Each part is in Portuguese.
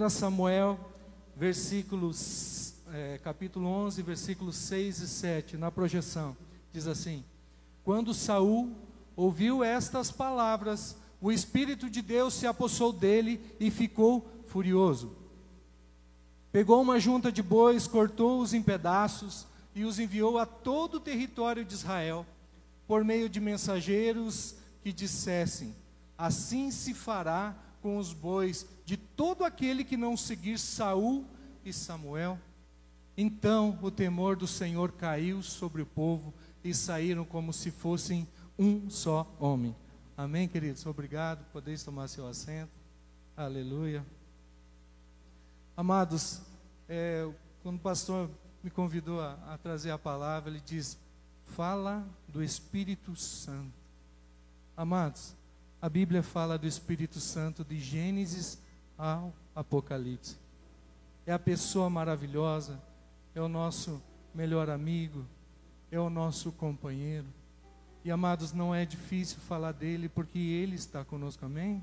1 Samuel, versículos, é, capítulo 11, versículos 6 e 7, na projeção, diz assim: Quando Saul ouviu estas palavras, o Espírito de Deus se apossou dele e ficou furioso. Pegou uma junta de bois, cortou-os em pedaços e os enviou a todo o território de Israel, por meio de mensageiros que dissessem: Assim se fará com os bois de todo aquele que não seguir Saul e Samuel. Então o temor do Senhor caiu sobre o povo e saíram como se fossem um só homem. Amém, queridos? Obrigado. Podeis tomar seu assento. Aleluia. Amados, é, quando o pastor me convidou a, a trazer a palavra, ele diz: fala do Espírito Santo. Amados, a Bíblia fala do Espírito Santo de Gênesis ao Apocalipse. É a pessoa maravilhosa, é o nosso melhor amigo, é o nosso companheiro. E amados, não é difícil falar dele porque ele está conosco, amém?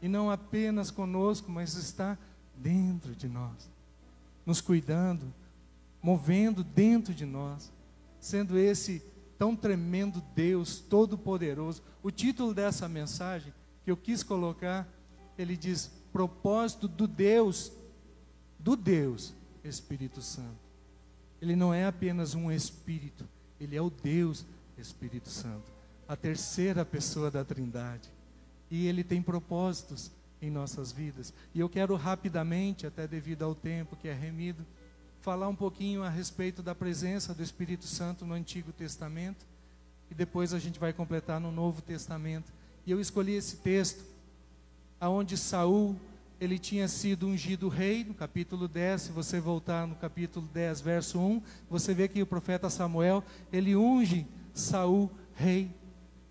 E não apenas conosco, mas está dentro de nós, nos cuidando, movendo dentro de nós, sendo esse tão tremendo Deus, todo-poderoso. O título dessa mensagem que eu quis colocar, ele diz: propósito do Deus, do Deus Espírito Santo. Ele não é apenas um Espírito, ele é o Deus Espírito Santo, a terceira pessoa da Trindade. E ele tem propósitos em nossas vidas. E eu quero rapidamente, até devido ao tempo que é remido, falar um pouquinho a respeito da presença do Espírito Santo no Antigo Testamento. E depois a gente vai completar no Novo Testamento. E eu escolhi esse texto, aonde Saul ele tinha sido ungido rei, no capítulo 10, se você voltar no capítulo 10, verso 1, você vê que o profeta Samuel, ele unge Saul rei.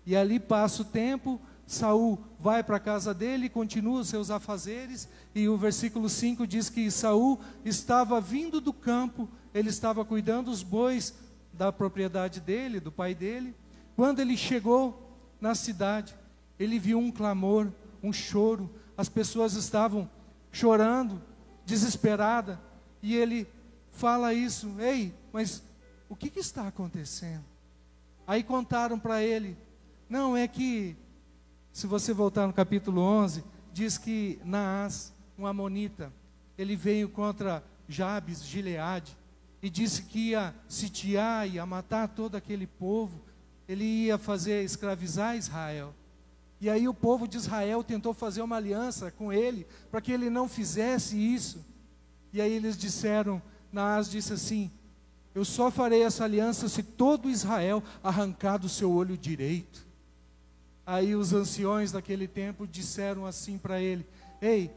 E ali passa o tempo, Saul vai para a casa dele, continua os seus afazeres, e o versículo 5 diz que Saul estava vindo do campo, ele estava cuidando dos bois da propriedade dele, do pai dele. Quando ele chegou na cidade, ele viu um clamor, um choro, as pessoas estavam chorando, desesperada, e ele fala isso: "Ei, mas o que, que está acontecendo?" Aí contaram para ele: não, é que, se você voltar no capítulo 11, diz que Naás, um amonita, ele veio contra Jabes, Gileade, e disse que ia sitiar, ia matar todo aquele povo, ele ia fazer escravizar Israel. E aí o povo de Israel tentou fazer uma aliança com ele, para que ele não fizesse isso. E aí eles disseram, Naás disse assim: eu só farei essa aliança se todo Israel arrancar do seu olho direito. Aí os anciões daquele tempo disseram assim para ele: Ei,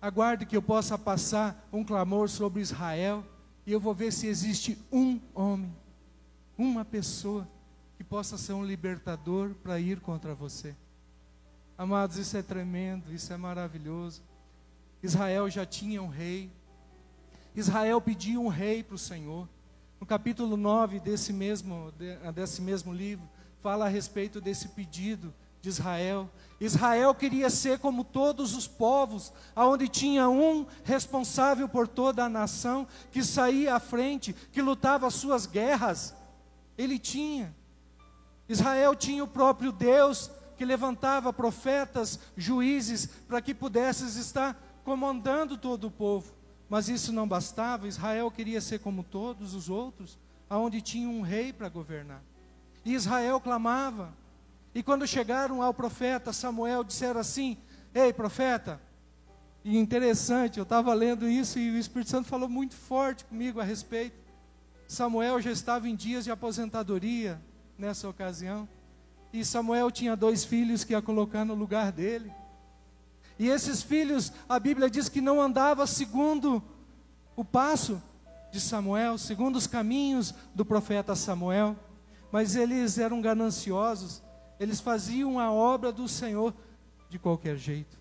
aguarde que eu possa passar um clamor sobre Israel, e eu vou ver se existe um homem, uma pessoa, que possa ser um libertador para ir contra você. Amados, isso é tremendo, isso é maravilhoso. Israel já tinha um rei, Israel pediu um rei para o Senhor. No capítulo 9 desse mesmo, desse mesmo livro, fala a respeito desse pedido de Israel. Israel queria ser como todos os povos, aonde tinha um responsável por toda a nação, que saía à frente, que lutava as suas guerras. Ele tinha. Israel tinha o próprio Deus, que levantava profetas, juízes, para que pudesses estar comandando todo o povo. Mas isso não bastava, Israel queria ser como todos os outros, aonde tinha um rei para governar. E Israel clamava. E quando chegaram ao profeta Samuel, disseram assim: Ei, profeta. E interessante, eu estava lendo isso e o Espírito Santo falou muito forte comigo a respeito. Samuel já estava em dias de aposentadoria nessa ocasião. E Samuel tinha dois filhos que ia colocar no lugar dele. E esses filhos, a Bíblia diz que não andava segundo o passo de Samuel, segundo os caminhos do profeta Samuel, mas eles eram gananciosos, eles faziam a obra do Senhor de qualquer jeito.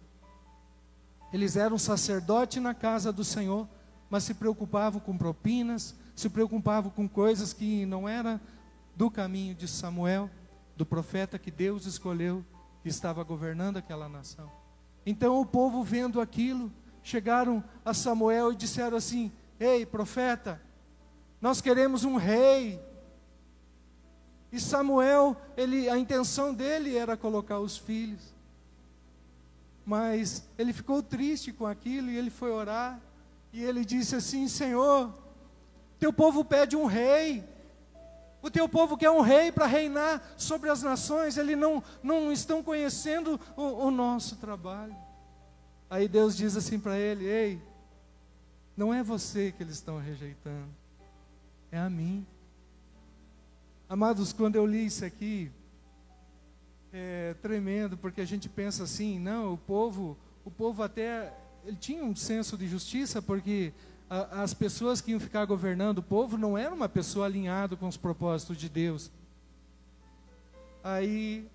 Eles eram sacerdote na casa do Senhor, mas se preocupavam com propinas, se preocupavam com coisas que não eram do caminho de Samuel, do profeta que Deus escolheu, que estava governando aquela nação. Então o povo vendo aquilo, chegaram a Samuel e disseram assim: Ei, profeta, nós queremos um rei. E Samuel, ele, a intenção dele era colocar os filhos. Mas ele ficou triste com aquilo e ele foi orar. E ele disse assim: Senhor, teu povo pede um rei. O teu povo quer um rei para reinar sobre as nações. Eles não, não estão conhecendo o, o nosso trabalho. Aí Deus diz assim para ele: Ei, não é você que eles estão rejeitando, é a mim. Amados, quando eu li isso aqui, é tremendo, porque a gente pensa assim, não, o povo, o povo até, ele tinha um senso de justiça, porque a, as pessoas que iam ficar governando o povo não eram uma pessoa alinhada com os propósitos de Deus. Aí,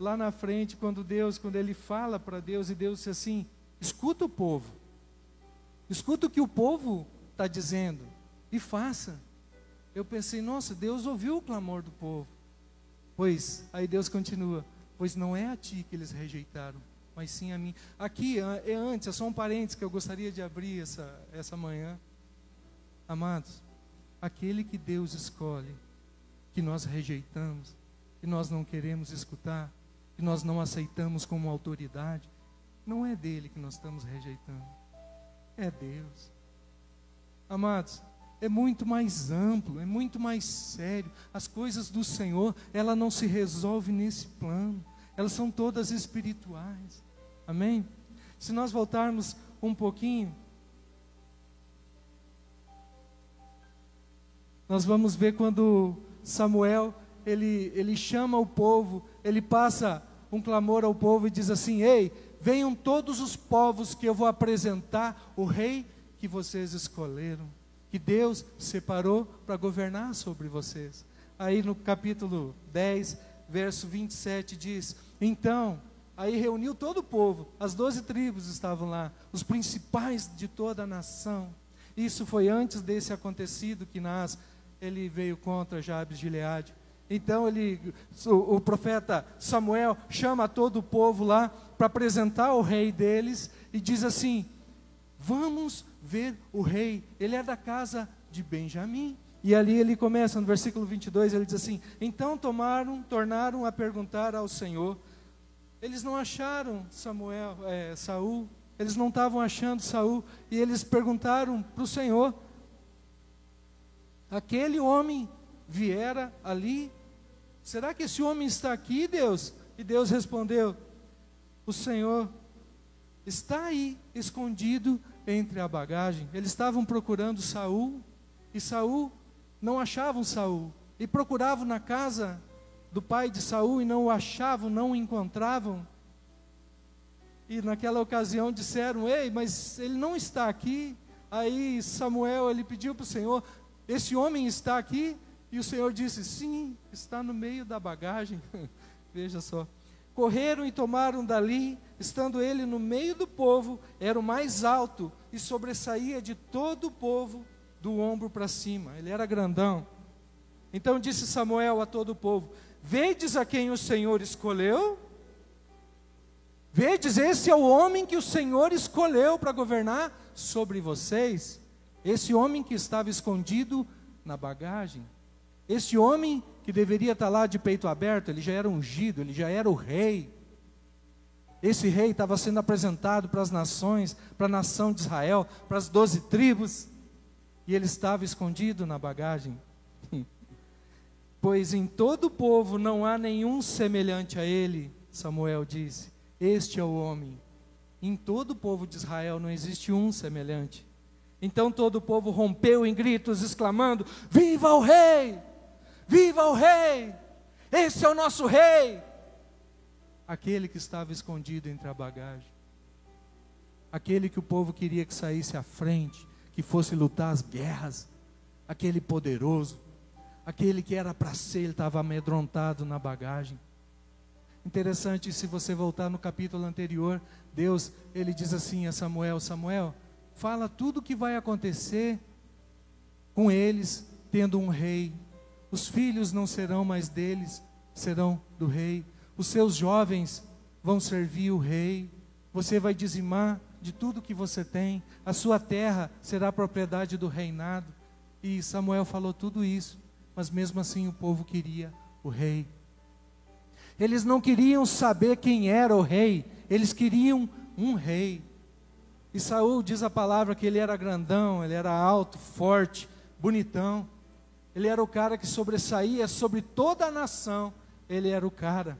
lá na frente, quando Deus, quando ele fala para Deus, e Deus diz assim, escuta o povo, escuta o que o povo está dizendo, e faça eu pensei, nossa, Deus ouviu o clamor do povo. Pois, aí Deus continua, pois não é a ti que eles rejeitaram, mas sim a mim. Aqui é antes, é só um parênteses que eu gostaria de abrir essa, essa manhã. Amados, aquele que Deus escolhe, que nós rejeitamos, que nós não queremos escutar, que nós não aceitamos como autoridade, não é dele que nós estamos rejeitando, é Deus. Amados, é muito mais amplo, é muito mais sério. As coisas do Senhor, ela não se resolve nesse plano. Elas são todas espirituais. Amém? Se nós voltarmos um pouquinho, nós vamos ver quando Samuel ele, ele chama o povo, ele passa um clamor ao povo e diz assim: Ei, venham todos os povos que eu vou apresentar o rei que vocês escolheram que Deus separou para governar sobre vocês. Aí no capítulo 10, verso 27 diz: Então, aí reuniu todo o povo, as doze tribos estavam lá, os principais de toda a nação. Isso foi antes desse acontecido que Nas ele veio contra Jabes de Gileade. Então ele, o, o, profeta Samuel chama todo o povo lá para apresentar o rei deles e diz assim: Vamos ver o rei, ele é da casa de Benjamim. E ali ele começa, no versículo 22, ele diz assim: Então tomaram, tornaram a perguntar ao Senhor. Eles não acharam Samuel, é, Saul, eles não estavam achando Saul, e eles perguntaram para o Senhor: Aquele homem viera ali? Será que esse homem está aqui, Deus? E Deus respondeu: O Senhor está aí, escondido entre a bagagem. Eles estavam procurando Saul e Saul não achavam Saul e procuravam na casa do pai de Saul e não o achavam, não o encontravam. E naquela ocasião disseram: "Ei, mas ele não está aqui". Aí Samuel ele pediu para o Senhor: "Esse homem está aqui?" E o Senhor disse: "Sim, está no meio da bagagem". Veja só. Correram e tomaram dali, estando ele no meio do povo, era o mais alto e sobressaía de todo o povo do ombro para cima. Ele era grandão. Então disse Samuel a todo o povo: Vedes a quem o Senhor escolheu? Vedes, esse é o homem que o Senhor escolheu para governar sobre vocês. Esse homem que estava escondido na bagagem. Esse homem que deveria estar lá de peito aberto, ele já era ungido, ele já era o rei. Esse rei estava sendo apresentado para as nações, para a nação de Israel, para as doze tribos, e ele estava escondido na bagagem. pois em todo o povo não há nenhum semelhante a ele, Samuel disse. Este é o homem. Em todo o povo de Israel não existe um semelhante. Então todo o povo rompeu em gritos, exclamando: Viva o rei! Viva o rei! Esse é o nosso rei! Aquele que estava escondido entre a bagagem. Aquele que o povo queria que saísse à frente, que fosse lutar as guerras. Aquele poderoso. Aquele que era para ser, ele estava amedrontado na bagagem. Interessante, se você voltar no capítulo anterior, Deus, ele diz assim a Samuel: Samuel, fala tudo o que vai acontecer com eles, tendo um rei os filhos não serão mais deles, serão do rei. Os seus jovens vão servir o rei. Você vai dizimar de tudo que você tem, a sua terra será propriedade do reinado. E Samuel falou tudo isso, mas mesmo assim o povo queria o rei. Eles não queriam saber quem era o rei, eles queriam um rei. E Saul diz a palavra que ele era grandão, ele era alto, forte, bonitão. Ele era o cara que sobressaía sobre toda a nação. Ele era o cara.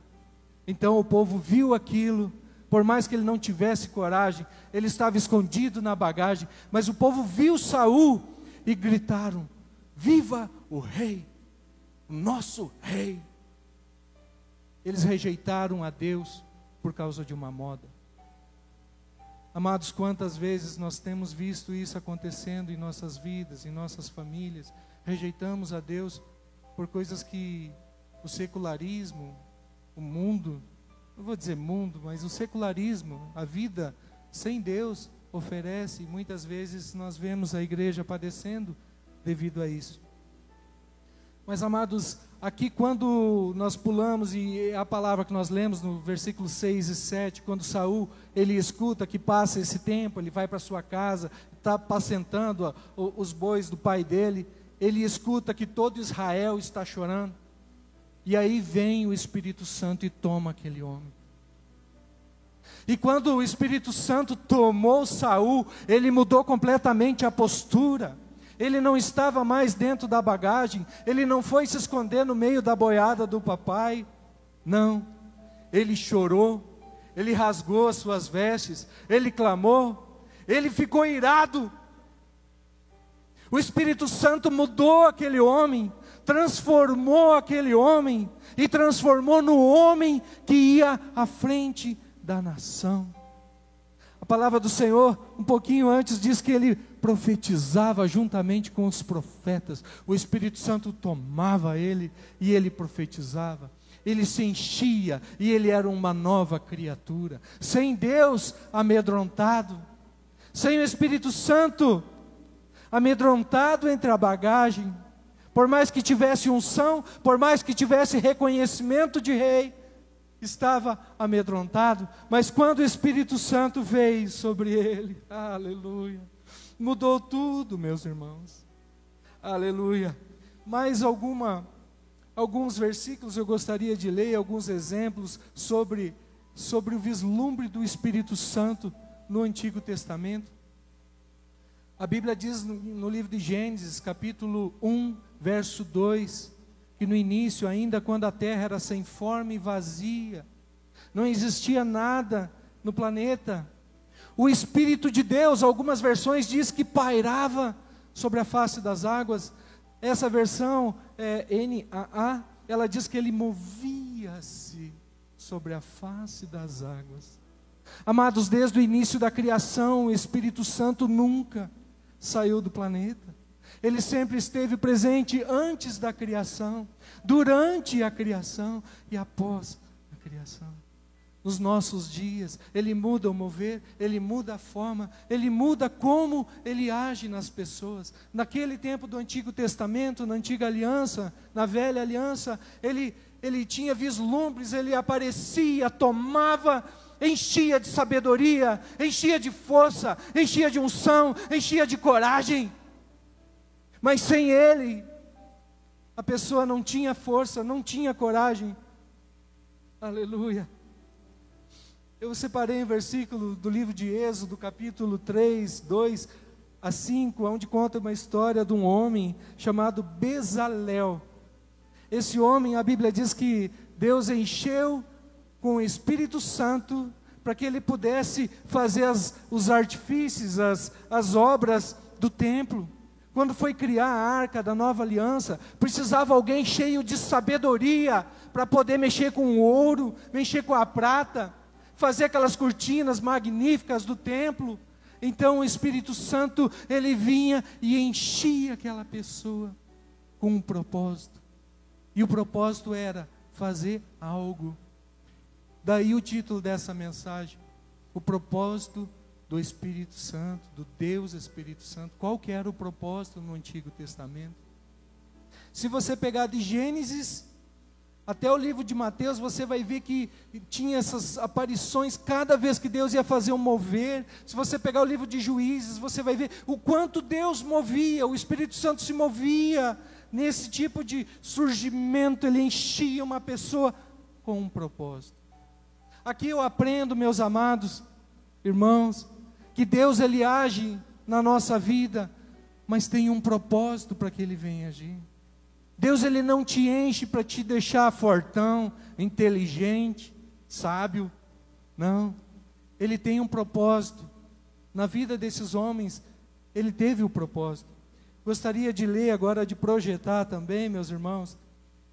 Então o povo viu aquilo, por mais que ele não tivesse coragem, ele estava escondido na bagagem, mas o povo viu Saul e gritaram: Viva o rei, o nosso rei. Eles rejeitaram a Deus por causa de uma moda. Amados, quantas vezes nós temos visto isso acontecendo em nossas vidas, em nossas famílias? Rejeitamos a Deus por coisas que o secularismo, o mundo, não vou dizer mundo, mas o secularismo, a vida sem Deus oferece, e muitas vezes nós vemos a igreja padecendo devido a isso. Mas amados, aqui quando nós pulamos e a palavra que nós lemos no versículo 6 e 7, quando Saul, ele escuta que passa esse tempo, ele vai para sua casa, está apacentando os bois do pai dele, ele escuta que todo Israel está chorando. E aí vem o Espírito Santo e toma aquele homem. E quando o Espírito Santo tomou Saul, ele mudou completamente a postura. Ele não estava mais dentro da bagagem, ele não foi se esconder no meio da boiada do papai, não, ele chorou, ele rasgou as suas vestes, ele clamou, ele ficou irado. O Espírito Santo mudou aquele homem, transformou aquele homem e transformou no homem que ia à frente da nação. A palavra do Senhor, um pouquinho antes, diz que ele profetizava juntamente com os profetas. O Espírito Santo tomava ele e ele profetizava. Ele se enchia e ele era uma nova criatura. Sem Deus amedrontado, sem o Espírito Santo amedrontado entre a bagagem, por mais que tivesse unção, por mais que tivesse reconhecimento de rei, estava amedrontado, mas quando o Espírito Santo veio sobre ele, aleluia Mudou tudo, meus irmãos. Aleluia. Mais alguma alguns versículos eu gostaria de ler, alguns exemplos sobre sobre o vislumbre do Espírito Santo no Antigo Testamento. A Bíblia diz no, no livro de Gênesis, capítulo 1, verso 2, que no início, ainda quando a terra era sem forma e vazia, não existia nada no planeta, o Espírito de Deus, algumas versões diz que pairava sobre a face das águas. Essa versão é NAA, ela diz que ele movia-se sobre a face das águas. Amados, desde o início da criação, o Espírito Santo nunca saiu do planeta. Ele sempre esteve presente antes da criação, durante a criação e após a criação nos nossos dias. Ele muda o mover, ele muda a forma, ele muda como ele age nas pessoas. Naquele tempo do Antigo Testamento, na antiga aliança, na velha aliança, ele, ele tinha vislumbres, ele aparecia, tomava, enchia de sabedoria, enchia de força, enchia de unção, enchia de coragem. Mas sem ele, a pessoa não tinha força, não tinha coragem. Aleluia. Eu separei um versículo do livro de Êxodo, capítulo 3, 2 a 5, onde conta uma história de um homem chamado Bezalel. Esse homem, a Bíblia diz que Deus encheu com o Espírito Santo para que ele pudesse fazer as, os artifícios, as, as obras do templo. Quando foi criar a arca da nova aliança, precisava alguém cheio de sabedoria para poder mexer com o ouro, mexer com a prata fazer aquelas cortinas magníficas do templo. Então o Espírito Santo, ele vinha e enchia aquela pessoa com um propósito. E o propósito era fazer algo. Daí o título dessa mensagem, o propósito do Espírito Santo, do Deus Espírito Santo. Qual que era o propósito no Antigo Testamento? Se você pegar de Gênesis Até o livro de Mateus você vai ver que tinha essas aparições cada vez que Deus ia fazer um mover. Se você pegar o livro de Juízes, você vai ver o quanto Deus movia, o Espírito Santo se movia nesse tipo de surgimento, ele enchia uma pessoa com um propósito. Aqui eu aprendo, meus amados irmãos, que Deus ele age na nossa vida, mas tem um propósito para que ele venha agir. Deus ele não te enche para te deixar fortão, inteligente, sábio. Não. Ele tem um propósito. Na vida desses homens, ele teve o um propósito. Gostaria de ler agora, de projetar também, meus irmãos,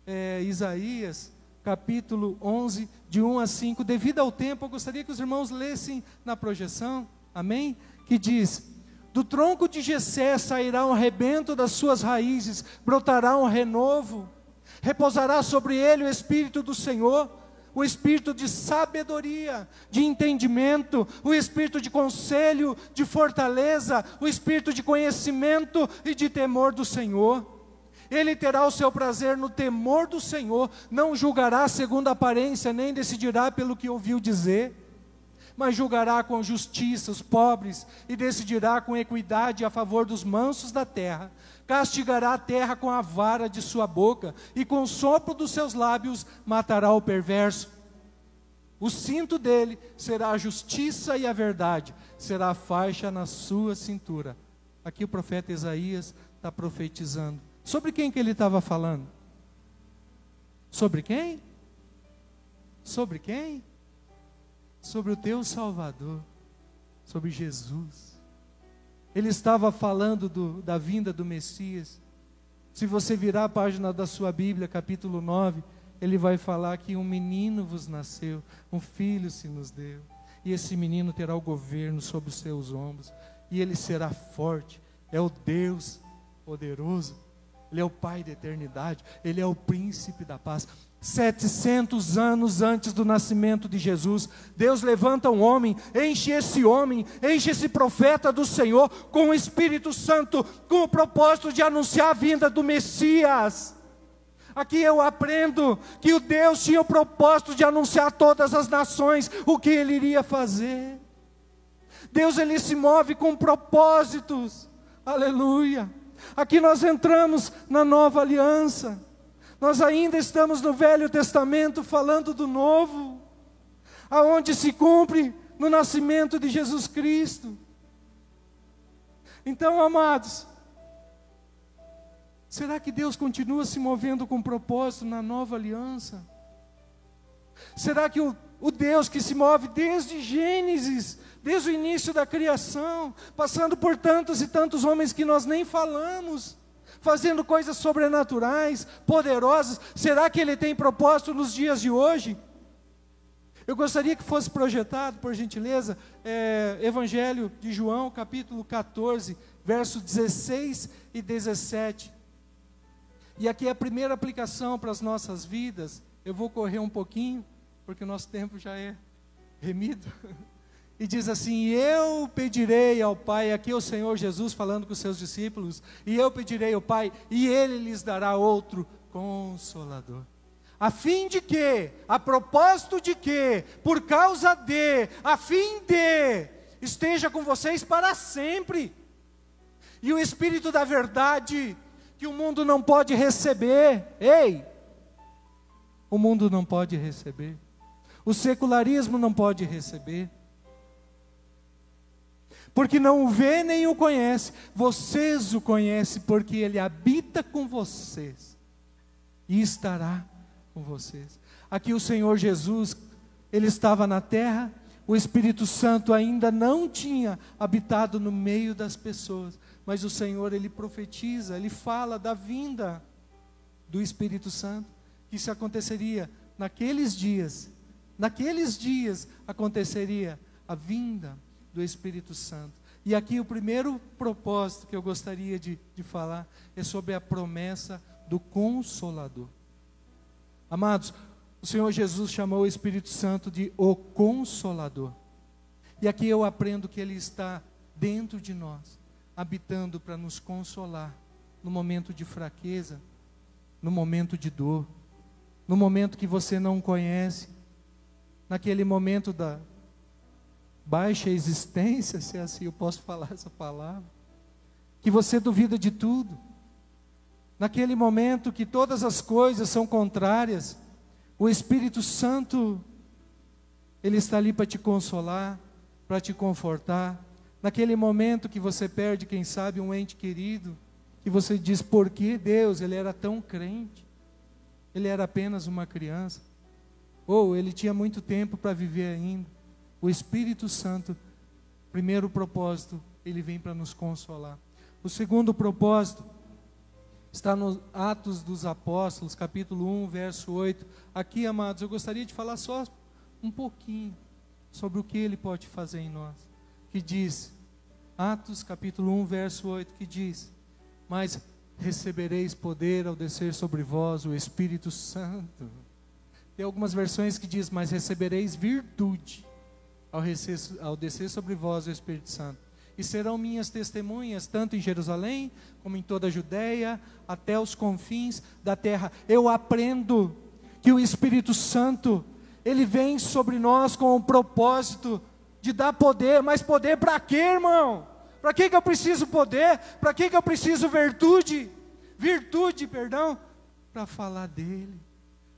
é, Isaías, capítulo 11, de 1 a 5. Devido ao tempo, eu gostaria que os irmãos lessem na projeção, amém? Que diz: do tronco de Jessé sairá um rebento das suas raízes, brotará um renovo, repousará sobre ele o espírito do Senhor, o espírito de sabedoria, de entendimento, o espírito de conselho, de fortaleza, o espírito de conhecimento e de temor do Senhor. Ele terá o seu prazer no temor do Senhor, não julgará segundo a aparência, nem decidirá pelo que ouviu dizer mas julgará com justiça os pobres e decidirá com equidade a favor dos mansos da terra. Castigará a terra com a vara de sua boca e com o sopro dos seus lábios matará o perverso. O cinto dele será a justiça e a verdade, será a faixa na sua cintura. Aqui o profeta Isaías está profetizando. Sobre quem que ele estava falando? Sobre quem? Sobre quem? Sobre o teu Salvador, sobre Jesus. Ele estava falando do, da vinda do Messias. Se você virar a página da sua Bíblia, capítulo 9, ele vai falar que um menino vos nasceu, um filho se nos deu, e esse menino terá o governo sobre os seus ombros, e ele será forte, é o Deus poderoso, ele é o Pai da eternidade, ele é o príncipe da paz. 700 anos antes do nascimento de Jesus, Deus levanta um homem, enche esse homem, enche esse profeta do Senhor com o Espírito Santo, com o propósito de anunciar a vinda do Messias. Aqui eu aprendo que o Deus tinha o propósito de anunciar a todas as nações o que ele iria fazer. Deus ele se move com propósitos. Aleluia. Aqui nós entramos na nova aliança. Nós ainda estamos no Velho Testamento falando do Novo, aonde se cumpre no nascimento de Jesus Cristo. Então, amados, será que Deus continua se movendo com propósito na nova aliança? Será que o, o Deus que se move desde Gênesis, desde o início da criação, passando por tantos e tantos homens que nós nem falamos, fazendo coisas sobrenaturais, poderosas. Será que ele tem propósito nos dias de hoje? Eu gostaria que fosse projetado, por gentileza, é, Evangelho de João, capítulo 14, versos 16 e 17. E aqui é a primeira aplicação para as nossas vidas. Eu vou correr um pouquinho, porque o nosso tempo já é remido. e diz assim: Eu pedirei ao Pai, aqui é o Senhor Jesus falando com os seus discípulos, e eu pedirei ao Pai, e Ele lhes dará outro consolador. A fim de que, a propósito de que, por causa de, a fim de, esteja com vocês para sempre. E o Espírito da Verdade, que o mundo não pode receber, ei, o mundo não pode receber, o secularismo não pode receber porque não o vê nem o conhece, vocês o conhecem, porque ele habita com vocês e estará com vocês. Aqui o Senhor Jesus, ele estava na terra, o Espírito Santo ainda não tinha habitado no meio das pessoas, mas o Senhor ele profetiza, ele fala da vinda do Espírito Santo, que isso aconteceria naqueles dias. Naqueles dias aconteceria a vinda do Espírito Santo. E aqui o primeiro propósito que eu gostaria de, de falar é sobre a promessa do Consolador. Amados, o Senhor Jesus chamou o Espírito Santo de o Consolador. E aqui eu aprendo que Ele está dentro de nós, habitando para nos consolar no momento de fraqueza, no momento de dor, no momento que você não conhece, naquele momento da baixa existência, se é assim eu posso falar essa palavra, que você duvida de tudo, naquele momento que todas as coisas são contrárias, o Espírito Santo, ele está ali para te consolar, para te confortar, naquele momento que você perde, quem sabe, um ente querido, que você diz, por que Deus, ele era tão crente, ele era apenas uma criança, ou ele tinha muito tempo para viver ainda. O Espírito Santo, primeiro propósito, ele vem para nos consolar. O segundo propósito está no Atos dos Apóstolos, capítulo 1, verso 8. Aqui, amados, eu gostaria de falar só um pouquinho sobre o que ele pode fazer em nós. Que diz, Atos capítulo 1, verso 8, que diz: Mas recebereis poder ao descer sobre vós o Espírito Santo. Tem algumas versões que diz: Mas recebereis virtude ao, descer, ao descer sobre vós o Espírito Santo. E serão minhas testemunhas, tanto em Jerusalém, como em toda a Judéia, até os confins da terra. Eu aprendo que o Espírito Santo, ele vem sobre nós com o propósito de dar poder, mas poder para quê, irmão? Para que, que eu preciso poder? Para que, que eu preciso virtude? Virtude, perdão, para falar dele,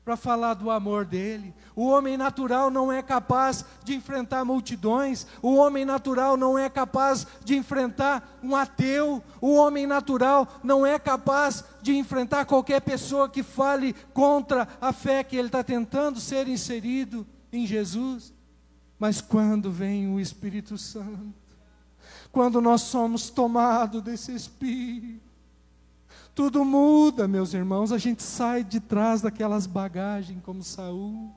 para falar do amor dele. O homem natural não é capaz de enfrentar multidões, o homem natural não é capaz de enfrentar um ateu, o homem natural não é capaz de enfrentar qualquer pessoa que fale contra a fé que ele está tentando ser inserido em Jesus. Mas quando vem o Espírito Santo, quando nós somos tomados desse Espírito, tudo muda, meus irmãos. A gente sai de trás daquelas bagagens como Saul.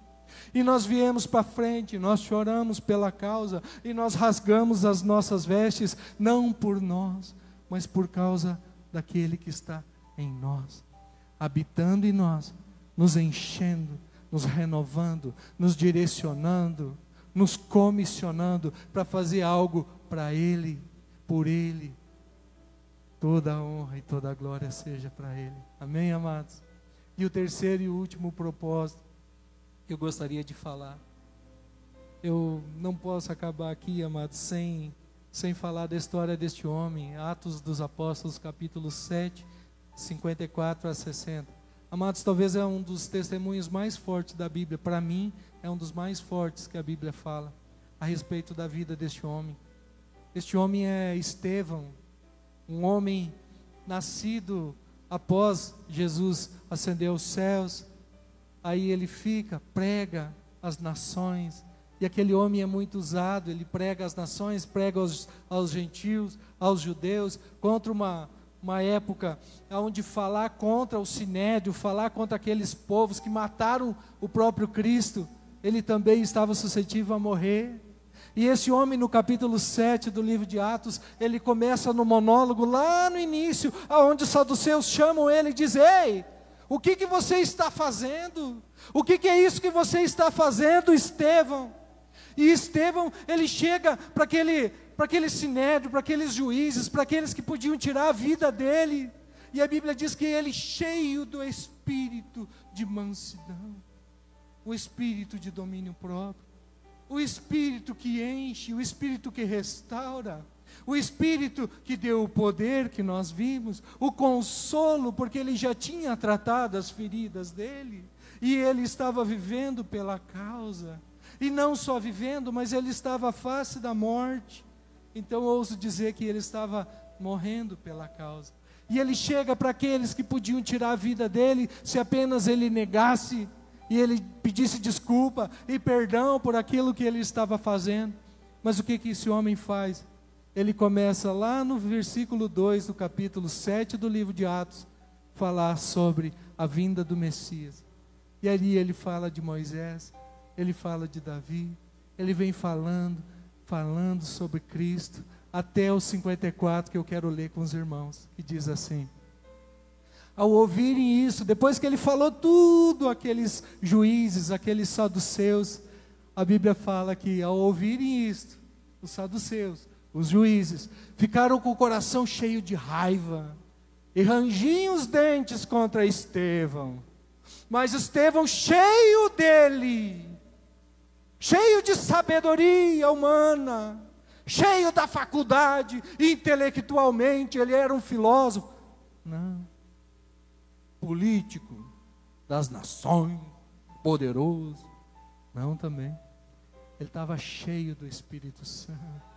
E nós viemos para frente, nós choramos pela causa e nós rasgamos as nossas vestes, não por nós, mas por causa daquele que está em nós, habitando em nós, nos enchendo, nos renovando, nos direcionando, nos comissionando para fazer algo para Ele, por Ele. Toda a honra e toda a glória seja para Ele. Amém, amados? E o terceiro e último propósito que eu gostaria de falar. Eu não posso acabar aqui, amados, sem, sem falar da história deste homem. Atos dos Apóstolos, capítulo 7, 54 a 60. Amados, talvez é um dos testemunhos mais fortes da Bíblia. Para mim, é um dos mais fortes que a Bíblia fala a respeito da vida deste homem. Este homem é Estevão, um homem nascido após Jesus ascender aos céus. Aí ele fica, prega às nações. E aquele homem é muito usado, ele prega às nações, prega aos, aos gentios, aos judeus, contra uma, uma época onde falar contra o sinédrio, falar contra aqueles povos que mataram o próprio Cristo, ele também estava suscetível a morrer. E esse homem, no capítulo 7 do livro de Atos, ele começa no monólogo lá no início, aonde os saduceus chamam ele e dizem: Ei, o que, que você está fazendo? O que, que é isso que você está fazendo, Estevão? E Estevão, ele chega para aquele, para aquele sinédrio, para aqueles juízes, para aqueles que podiam tirar a vida dele. E a Bíblia diz que ele, cheio do espírito de mansidão, o espírito de domínio próprio, o Espírito que enche, o Espírito que restaura, o Espírito que deu o poder que nós vimos, o consolo, porque ele já tinha tratado as feridas dele, e ele estava vivendo pela causa, e não só vivendo, mas ele estava à face da morte. Então ouso dizer que ele estava morrendo pela causa. E ele chega para aqueles que podiam tirar a vida dele se apenas ele negasse e ele pedisse desculpa e perdão por aquilo que ele estava fazendo. Mas o que, que esse homem faz? Ele começa lá no versículo 2 do capítulo 7 do livro de Atos, falar sobre a vinda do Messias. E ali ele fala de Moisés, ele fala de Davi, ele vem falando, falando sobre Cristo, até os 54 que eu quero ler com os irmãos, que diz assim: ao ouvirem isso, depois que ele falou tudo aqueles juízes, aqueles saduceus, a Bíblia fala que ao ouvirem isto, os saduceus, os juízes, ficaram com o coração cheio de raiva e rangiam os dentes contra Estevão. Mas Estevão, cheio dele, cheio de sabedoria humana, cheio da faculdade, intelectualmente, ele era um filósofo. Não. Político das nações, poderoso. Não também. Ele estava cheio do Espírito Santo.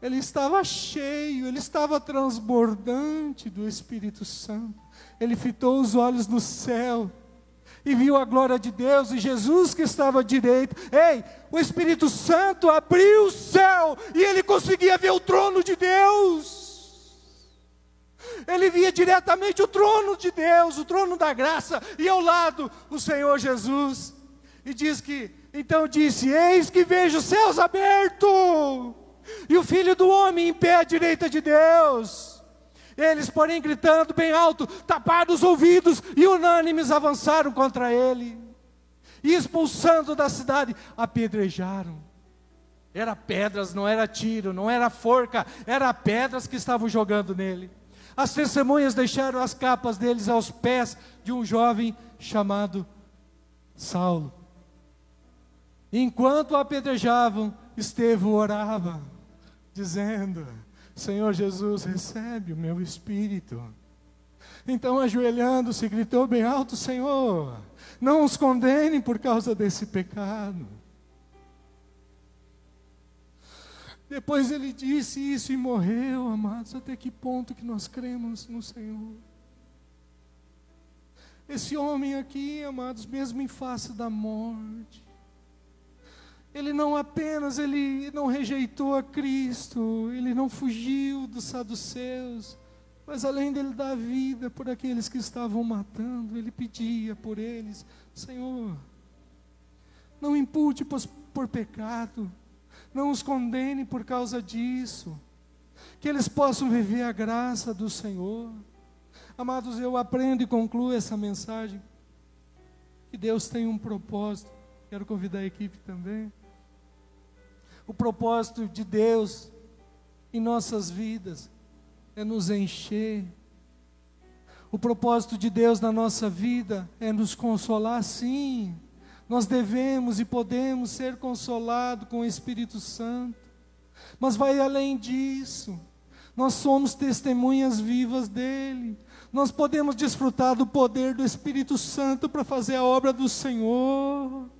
Ele estava cheio, ele estava transbordante do Espírito Santo. Ele fitou os olhos no céu e viu a glória de Deus e Jesus que estava à direita. Ei, o Espírito Santo abriu o céu e ele conseguia ver o trono de Deus. Diretamente o trono de Deus, o trono da graça, e ao lado o Senhor Jesus. E diz que, então disse: Eis que vejo os céus abertos, e o filho do homem em pé à direita de Deus. Eles, porém, gritando bem alto, taparam os ouvidos e unânimes avançaram contra ele. E expulsando da cidade, apedrejaram. Era pedras, não era tiro, não era forca, era pedras que estavam jogando nele. As testemunhas deixaram as capas deles aos pés de um jovem chamado Saulo. Enquanto apedrejavam, Estevão orava, dizendo: Senhor Jesus, recebe o meu espírito. Então, ajoelhando-se, gritou bem alto: Senhor, não os condene por causa desse pecado. Depois ele disse isso e morreu, amados. Até que ponto que nós cremos no Senhor? Esse homem aqui, amados, mesmo em face da morte, ele não apenas ele não rejeitou a Cristo, ele não fugiu dos saduceus, mas além dele dar vida por aqueles que estavam matando, ele pedia por eles, Senhor, não impute por, por pecado, não os condene por causa disso, que eles possam viver a graça do Senhor. Amados, eu aprendo e concluo essa mensagem, que Deus tem um propósito, quero convidar a equipe também o propósito de Deus em nossas vidas é nos encher. O propósito de Deus na nossa vida é nos consolar, sim. Nós devemos e podemos ser consolados com o Espírito Santo. Mas vai além disso. Nós somos testemunhas vivas dele. Nós podemos desfrutar do poder do Espírito Santo para fazer a obra do Senhor.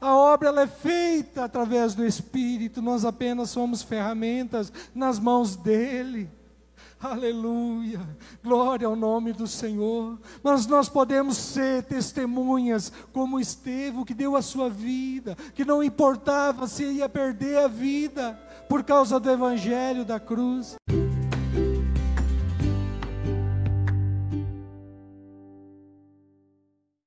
A obra ela é feita através do Espírito, nós apenas somos ferramentas nas mãos dEle. Aleluia, glória ao nome do Senhor. Mas nós podemos ser testemunhas, como Estevão, que deu a sua vida, que não importava se ia perder a vida por causa do Evangelho da cruz.